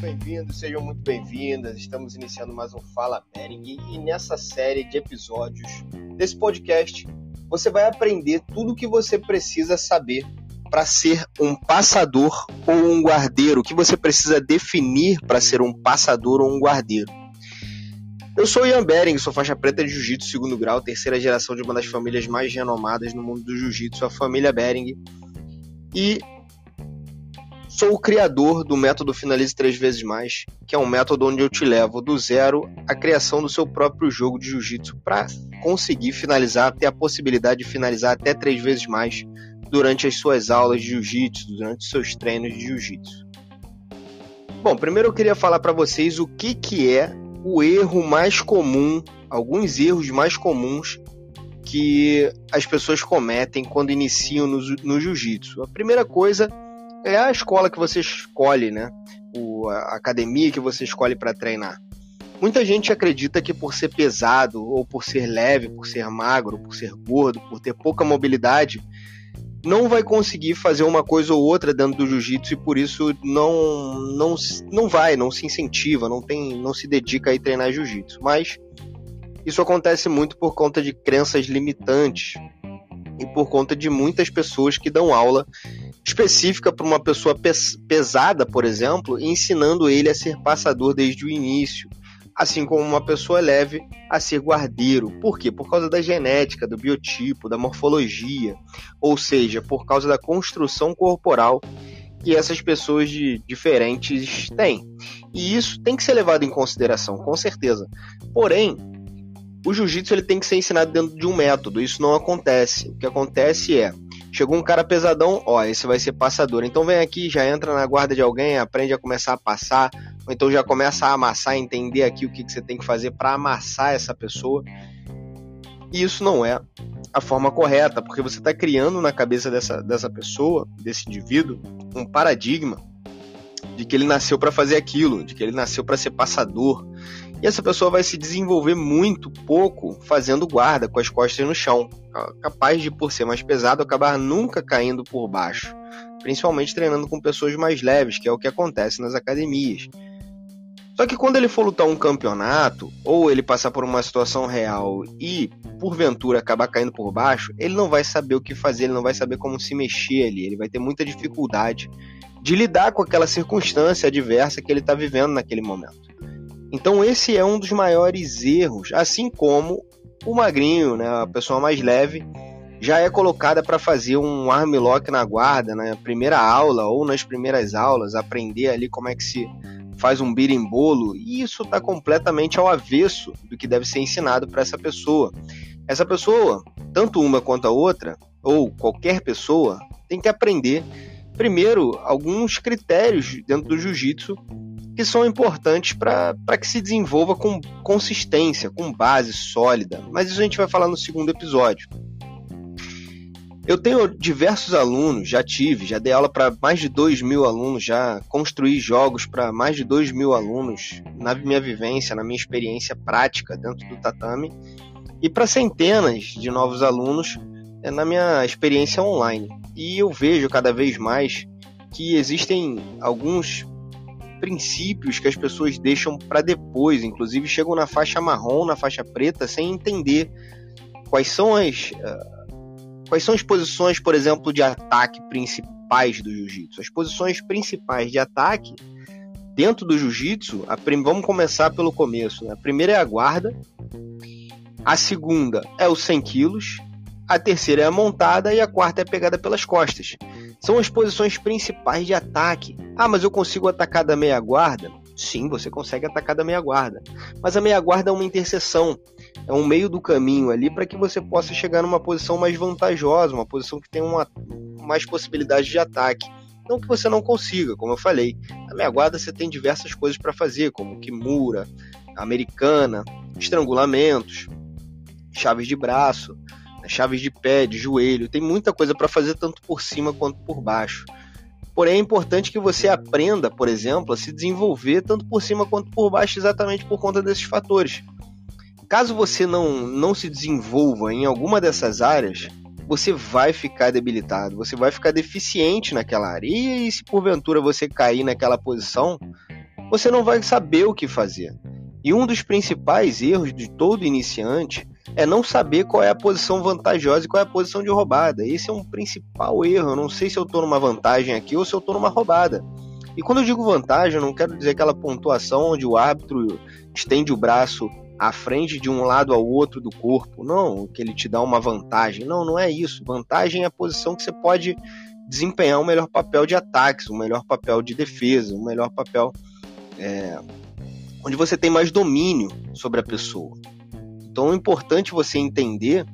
Bem-vindos, sejam muito bem-vindas. Estamos iniciando mais um Fala Bering e nessa série de episódios desse podcast você vai aprender tudo o que você precisa saber para ser um passador ou um guardeiro, o que você precisa definir para ser um passador ou um guardeiro. Eu sou Ian Bering, sou faixa preta de Jiu-Jitsu segundo grau, terceira geração de uma das famílias mais renomadas no mundo do Jiu-Jitsu, a família Bering. E sou o criador do método Finalize Três Vezes Mais, que é um método onde eu te levo do zero à criação do seu próprio jogo de Jiu-Jitsu para conseguir finalizar, ter a possibilidade de finalizar até três vezes mais durante as suas aulas de jiu-jitsu, durante os seus treinos de jiu-jitsu. Bom, primeiro eu queria falar para vocês o que, que é o erro mais comum, alguns erros mais comuns que as pessoas cometem quando iniciam no, no jiu-jitsu. A primeira coisa é a escola que você escolhe, né? O, a academia que você escolhe para treinar. Muita gente acredita que por ser pesado, ou por ser leve, por ser magro, por ser gordo, por ter pouca mobilidade, não vai conseguir fazer uma coisa ou outra dentro do jiu-jitsu e por isso não, não, não vai, não se incentiva, não, tem, não se dedica a treinar jiu-jitsu. Mas isso acontece muito por conta de crenças limitantes e por conta de muitas pessoas que dão aula específica para uma pessoa pesada, por exemplo, ensinando ele a ser passador desde o início assim como uma pessoa leve a ser guardeiro. Por quê? Por causa da genética, do biotipo, da morfologia, ou seja, por causa da construção corporal que essas pessoas de, diferentes têm. E isso tem que ser levado em consideração, com certeza. Porém, o jiu-jitsu ele tem que ser ensinado dentro de um método. Isso não acontece. O que acontece é Chegou um cara pesadão, ó, esse vai ser passador. Então vem aqui, já entra na guarda de alguém, aprende a começar a passar, ou então já começa a amassar, entender aqui o que, que você tem que fazer para amassar essa pessoa. E isso não é a forma correta, porque você está criando na cabeça dessa, dessa pessoa, desse indivíduo, um paradigma de que ele nasceu para fazer aquilo, de que ele nasceu para ser passador, e essa pessoa vai se desenvolver muito pouco fazendo guarda com as costas no chão, capaz de, por ser mais pesado, acabar nunca caindo por baixo, principalmente treinando com pessoas mais leves, que é o que acontece nas academias. Só que quando ele for lutar um campeonato, ou ele passar por uma situação real e, porventura, acabar caindo por baixo, ele não vai saber o que fazer, ele não vai saber como se mexer ali, ele vai ter muita dificuldade de lidar com aquela circunstância adversa que ele está vivendo naquele momento. Então esse é um dos maiores erros, assim como o magrinho, né, a pessoa mais leve, já é colocada para fazer um armlock na guarda na primeira aula ou nas primeiras aulas, aprender ali como é que se faz um birimbolo, e isso está completamente ao avesso do que deve ser ensinado para essa pessoa. Essa pessoa, tanto uma quanto a outra, ou qualquer pessoa, tem que aprender primeiro alguns critérios dentro do jiu-jitsu que são importantes para que se desenvolva com consistência, com base sólida. Mas isso a gente vai falar no segundo episódio. Eu tenho diversos alunos, já tive, já dei aula para mais de 2 mil alunos, já construí jogos para mais de 2 mil alunos na minha vivência, na minha experiência prática dentro do tatame, e para centenas de novos alunos é, na minha experiência online. E eu vejo cada vez mais que existem alguns princípios que as pessoas deixam para depois, inclusive chegam na faixa marrom, na faixa preta, sem entender quais são as uh, quais são as posições, por exemplo, de ataque principais do jiu-jitsu. As posições principais de ataque dentro do jiu-jitsu, vamos começar pelo começo. Né? A primeira é a guarda, a segunda é os 100 quilos, a terceira é a montada e a quarta é a pegada pelas costas. São as posições principais de ataque. Ah, mas eu consigo atacar da meia guarda? Sim, você consegue atacar da meia guarda. Mas a meia guarda é uma interseção, é um meio do caminho ali para que você possa chegar numa posição mais vantajosa, uma posição que tem uma, mais possibilidade de ataque. Não que você não consiga, como eu falei. Na meia guarda você tem diversas coisas para fazer, como kimura, americana, estrangulamentos, chaves de braço chaves de pé, de joelho, tem muita coisa para fazer tanto por cima quanto por baixo. Porém, é importante que você aprenda, por exemplo, a se desenvolver tanto por cima quanto por baixo, exatamente por conta desses fatores. Caso você não, não se desenvolva em alguma dessas áreas, você vai ficar debilitado, você vai ficar deficiente naquela área. E se porventura você cair naquela posição, você não vai saber o que fazer. E um dos principais erros de todo iniciante é não saber qual é a posição vantajosa e qual é a posição de roubada. Esse é um principal erro. Eu não sei se eu estou numa vantagem aqui ou se eu estou numa roubada. E quando eu digo vantagem, eu não quero dizer aquela pontuação onde o árbitro estende o braço à frente de um lado ao outro do corpo. Não, que ele te dá uma vantagem. Não, não é isso. Vantagem é a posição que você pode desempenhar um melhor papel de ataques, um melhor papel de defesa, um melhor papel é, onde você tem mais domínio sobre a pessoa. Então é importante você entender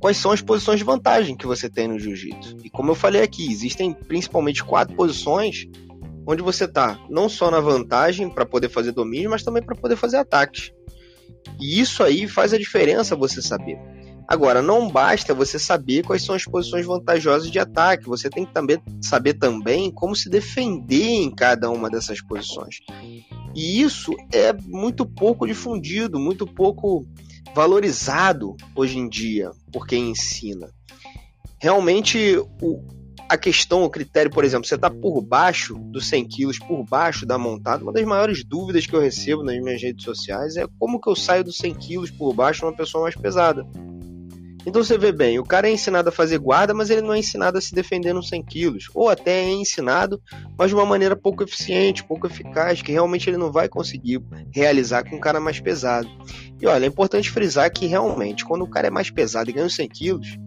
quais são as posições de vantagem que você tem no jiu-jitsu. E como eu falei aqui, existem principalmente quatro posições onde você está não só na vantagem para poder fazer domínio, mas também para poder fazer ataques. E isso aí faz a diferença você saber. Agora, não basta você saber quais são as posições vantajosas de ataque, você tem que também saber também como se defender em cada uma dessas posições. E isso é muito pouco difundido, muito pouco valorizado hoje em dia por quem ensina. Realmente, o, a questão, o critério, por exemplo, você está por baixo dos 100 quilos, por baixo da montada, uma das maiores dúvidas que eu recebo nas minhas redes sociais é como que eu saio dos 100 quilos por baixo uma pessoa mais pesada. Então você vê bem, o cara é ensinado a fazer guarda, mas ele não é ensinado a se defender nos 100 quilos. Ou até é ensinado, mas de uma maneira pouco eficiente, pouco eficaz, que realmente ele não vai conseguir realizar com um cara mais pesado. E olha, é importante frisar que realmente, quando o cara é mais pesado e ganha os 100 quilos,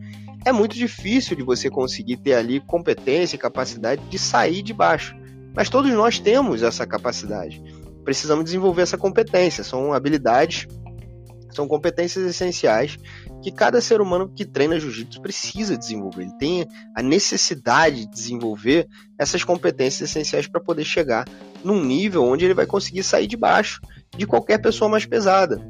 é muito difícil de você conseguir ter ali competência e capacidade de sair de baixo. Mas todos nós temos essa capacidade. Precisamos desenvolver essa competência. São habilidades, são competências essenciais que cada ser humano que treina jiu-jitsu precisa desenvolver. Ele tem a necessidade de desenvolver essas competências essenciais para poder chegar num nível onde ele vai conseguir sair de baixo de qualquer pessoa mais pesada.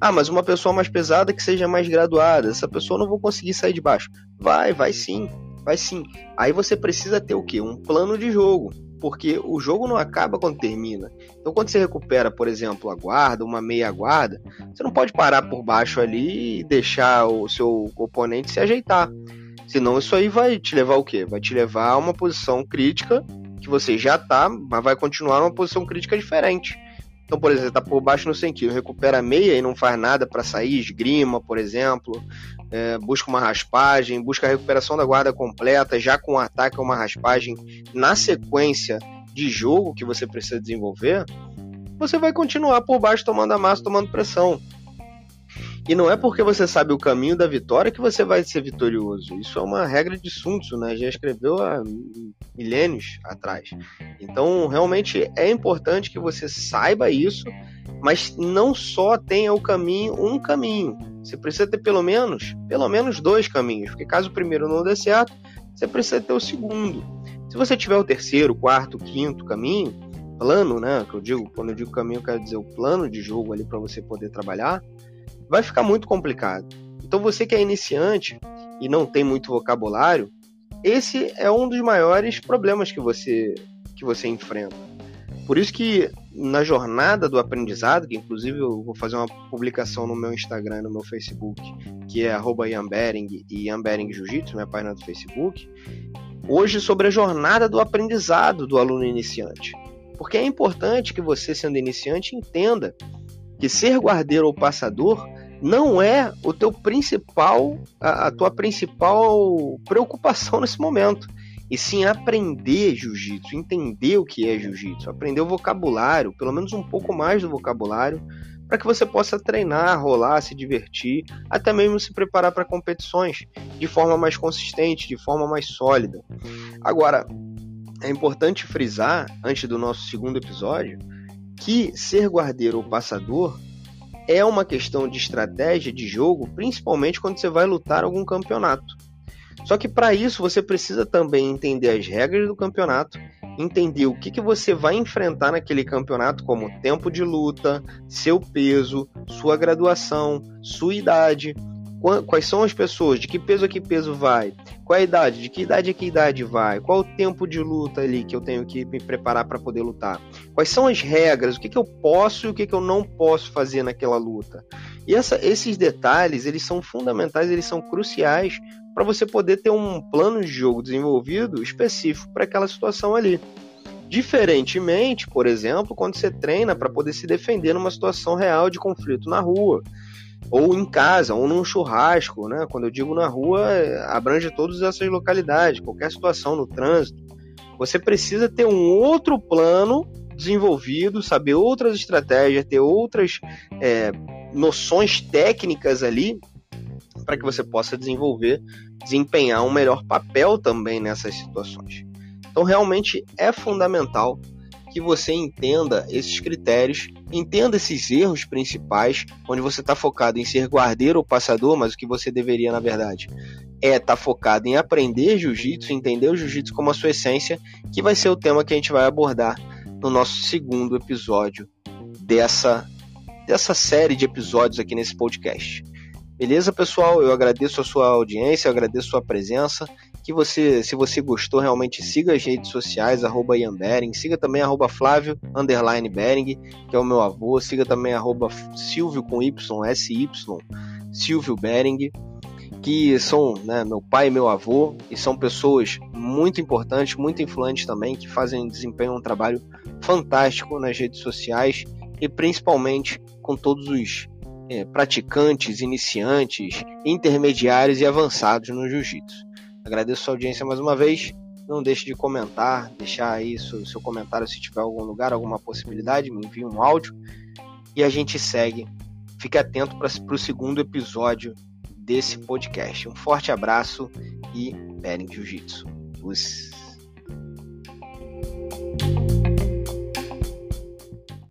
Ah, mas uma pessoa mais pesada que seja mais graduada, essa pessoa não vou conseguir sair de baixo. Vai, vai sim, vai sim. Aí você precisa ter o quê? Um plano de jogo porque o jogo não acaba quando termina. Então, quando você recupera, por exemplo, a guarda, uma meia guarda, você não pode parar por baixo ali e deixar o seu oponente se ajeitar. Senão, isso aí vai te levar o quê? Vai te levar a uma posição crítica que você já tá, mas vai continuar numa posição crítica diferente. Então, por exemplo, tá por baixo no 100 kg, recupera a meia e não faz nada para sair, esgrima, por exemplo, é, busca uma raspagem, busca a recuperação da guarda completa, já com um ataque ou uma raspagem na sequência de jogo que você precisa desenvolver, você vai continuar por baixo tomando a massa, tomando pressão. E não é porque você sabe o caminho da vitória que você vai ser vitorioso. Isso é uma regra de Sun Tzu, né? Já escreveu há milênios atrás. Então, realmente é importante que você saiba isso, mas não só tenha o caminho, um caminho. Você precisa ter pelo menos, pelo menos dois caminhos, porque caso o primeiro não dê certo, você precisa ter o segundo. Se você tiver o terceiro, quarto, quinto caminho, plano, né, que eu digo, quando eu digo caminho, eu quero dizer o plano de jogo ali para você poder trabalhar, vai ficar muito complicado. Então você que é iniciante e não tem muito vocabulário, esse é um dos maiores problemas que você que você enfrenta. Por isso que na jornada do aprendizado, que inclusive eu vou fazer uma publicação no meu Instagram, no meu Facebook, que é @yambering e Yambering Jiu-Jitsu, minha página do Facebook, hoje sobre a jornada do aprendizado do aluno iniciante. Porque é importante que você, sendo iniciante, entenda que ser guardeiro ou passador não é o teu principal, a, a tua principal preocupação nesse momento. E sim aprender jiu-jitsu, entender o que é jiu-jitsu, aprender o vocabulário, pelo menos um pouco mais do vocabulário, para que você possa treinar, rolar, se divertir, até mesmo se preparar para competições de forma mais consistente, de forma mais sólida. Agora, é importante frisar, antes do nosso segundo episódio, que ser guardeiro ou passador é uma questão de estratégia de jogo, principalmente quando você vai lutar algum campeonato. Só que para isso você precisa também entender as regras do campeonato, entender o que, que você vai enfrentar naquele campeonato, como tempo de luta, seu peso, sua graduação, sua idade, quais são as pessoas, de que peso a que peso vai, qual a idade, de que idade a que idade vai, qual o tempo de luta ali que eu tenho que me preparar para poder lutar, quais são as regras, o que, que eu posso e o que, que eu não posso fazer naquela luta. E essa, esses detalhes, eles são fundamentais, eles são cruciais para você poder ter um plano de jogo desenvolvido específico para aquela situação ali. Diferentemente, por exemplo, quando você treina para poder se defender numa situação real de conflito na rua, ou em casa, ou num churrasco, né? Quando eu digo na rua, abrange todas essas localidades, qualquer situação no trânsito. Você precisa ter um outro plano desenvolvido, saber outras estratégias, ter outras é, noções técnicas ali para que você possa desenvolver, desempenhar um melhor papel também nessas situações. Então, realmente é fundamental que você entenda esses critérios, entenda esses erros principais, onde você está focado em ser guardeiro ou passador, mas o que você deveria, na verdade, é estar tá focado em aprender jiu-jitsu, entender o jiu-jitsu como a sua essência, que vai ser o tema que a gente vai abordar no nosso segundo episódio dessa, dessa série de episódios aqui nesse podcast. Beleza, pessoal? Eu agradeço a sua audiência, eu agradeço a sua presença. Que você, se você gostou, realmente siga as redes sociais, arroba Ian Bering, siga também arroba Flávio, underline Bering, que é o meu avô, siga também arroba Silvio com Y, SY, Silvio Bering, que são né, meu pai e meu avô, e são pessoas muito importantes, muito influentes também, que fazem, desempenham um trabalho fantástico nas redes sociais e principalmente com todos os é, praticantes, iniciantes, intermediários e avançados no jiu-jitsu. Agradeço a sua audiência mais uma vez. Não deixe de comentar, deixar aí seu, seu comentário se tiver algum lugar, alguma possibilidade, me envie um áudio e a gente segue. Fique atento para o segundo episódio desse podcast. Um forte abraço e Bering Jiu-Jitsu. Os